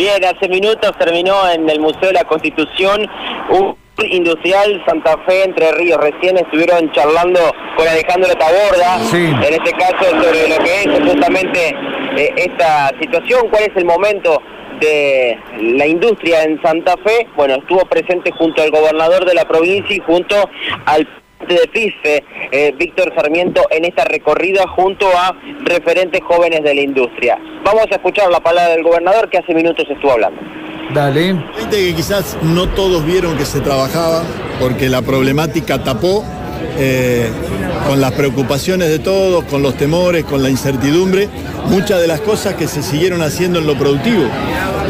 Bien, hace minutos terminó en el Museo de la Constitución un industrial Santa Fe Entre Ríos. Recién estuvieron charlando con Alejandro Taborda, en este caso sobre lo que es justamente eh, esta situación, cuál es el momento de la industria en Santa Fe. Bueno, estuvo presente junto al gobernador de la provincia y junto al de FIFE, eh, Víctor Sarmiento, en esta recorrida junto a referentes jóvenes de la industria. Vamos a escuchar la palabra del gobernador que hace minutos estuvo hablando. Dale. que quizás no todos vieron que se trabajaba porque la problemática tapó eh, con las preocupaciones de todos, con los temores, con la incertidumbre, muchas de las cosas que se siguieron haciendo en lo productivo.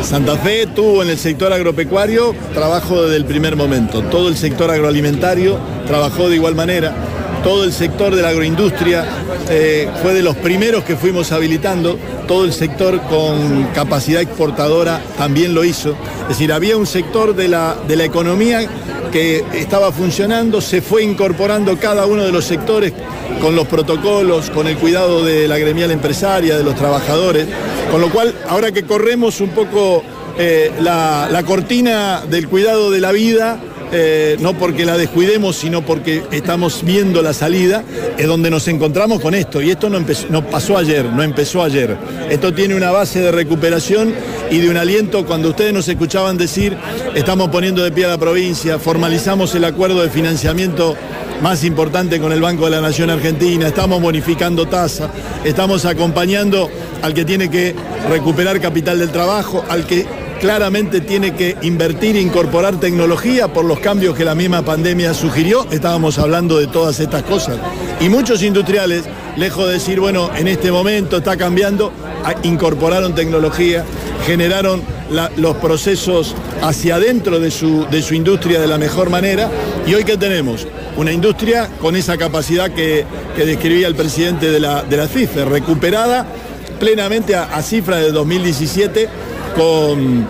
Santa Fe tuvo en el sector agropecuario trabajo desde el primer momento, todo el sector agroalimentario trabajó de igual manera, todo el sector de la agroindustria eh, fue de los primeros que fuimos habilitando, todo el sector con capacidad exportadora también lo hizo, es decir, había un sector de la, de la economía que estaba funcionando, se fue incorporando cada uno de los sectores con los protocolos, con el cuidado de la gremial empresaria, de los trabajadores, con lo cual ahora que corremos un poco eh, la, cortina del cuidado de la vida, eh, no porque la descuidemos, sino porque estamos viendo la salida, es donde nos encontramos con esto. Y esto no, no pasó ayer, no empezó ayer. Esto tiene una base de recuperación y de un aliento. Cuando ustedes nos escuchaban decir, estamos poniendo de pie a la provincia, formalizamos el acuerdo de financiamiento más importante con el Banco de la Nación Argentina, estamos bonificando tasa, estamos acompañando al que tiene que recuperar capital del trabajo, al que claramente tiene que invertir e incorporar tecnología por los cambios que la misma pandemia sugirió. Estábamos hablando de todas estas cosas. Y muchos industriales, lejos de decir, bueno, en este momento está cambiando, incorporaron tecnología, generaron los procesos hacia adentro de su, de su industria de la mejor manera. Y hoy que tenemos una industria con esa capacidad que, describía el presidente de la, de la CIFE, recuperada plenamente a, a cifra de 2017 con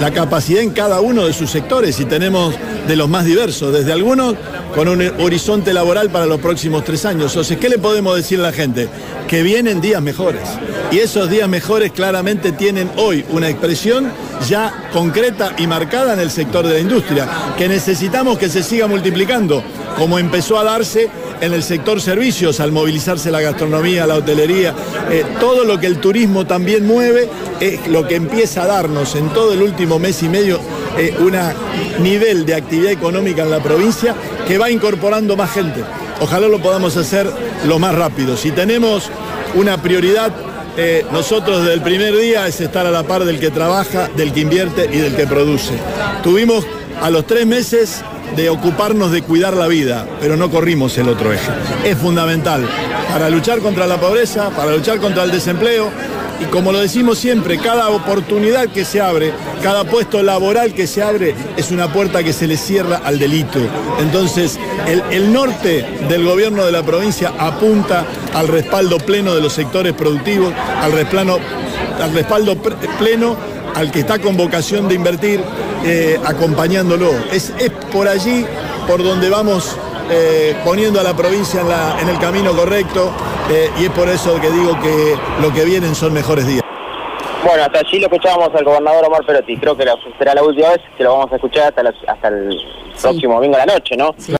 la capacidad en cada uno de sus sectores y tenemos de los más diversos, desde algunos con un horizonte laboral para los próximos tres años. Entonces, ¿qué le podemos decir a la gente? Que vienen días mejores. Y esos días mejores claramente tienen hoy una expresión ya concreta y marcada en el sector de la industria, que necesitamos que se siga multiplicando, como empezó a darse en el sector servicios, al movilizarse la gastronomía, la hotelería, eh, todo lo que el turismo también mueve, es lo que empieza a darnos en todo el último mes y medio eh, un nivel de actividad económica en la provincia que va incorporando más gente. Ojalá lo podamos hacer lo más rápido. Si tenemos una prioridad, eh, nosotros desde el primer día es estar a la par del que trabaja, del que invierte y del que produce. Tuvimos a los tres meses de ocuparnos de cuidar la vida, pero no corrimos el otro eje. Es fundamental para luchar contra la pobreza, para luchar contra el desempleo y como lo decimos siempre, cada oportunidad que se abre, cada puesto laboral que se abre es una puerta que se le cierra al delito. Entonces, el, norte del gobierno de la provincia apunta al respaldo pleno de los sectores productivos, al, al respaldo pleno al que está con vocación de invertir, eh, acompañándolo. Es, por allí por donde vamos eh, poniendo a la provincia en, el camino correcto eh, y es por eso que digo que lo que vienen son mejores días. Bueno, hasta allí lo escuchábamos al gobernador Omar Perotti. Creo que será la última vez que lo vamos a escuchar hasta, hasta el próximo domingo a la noche, ¿no?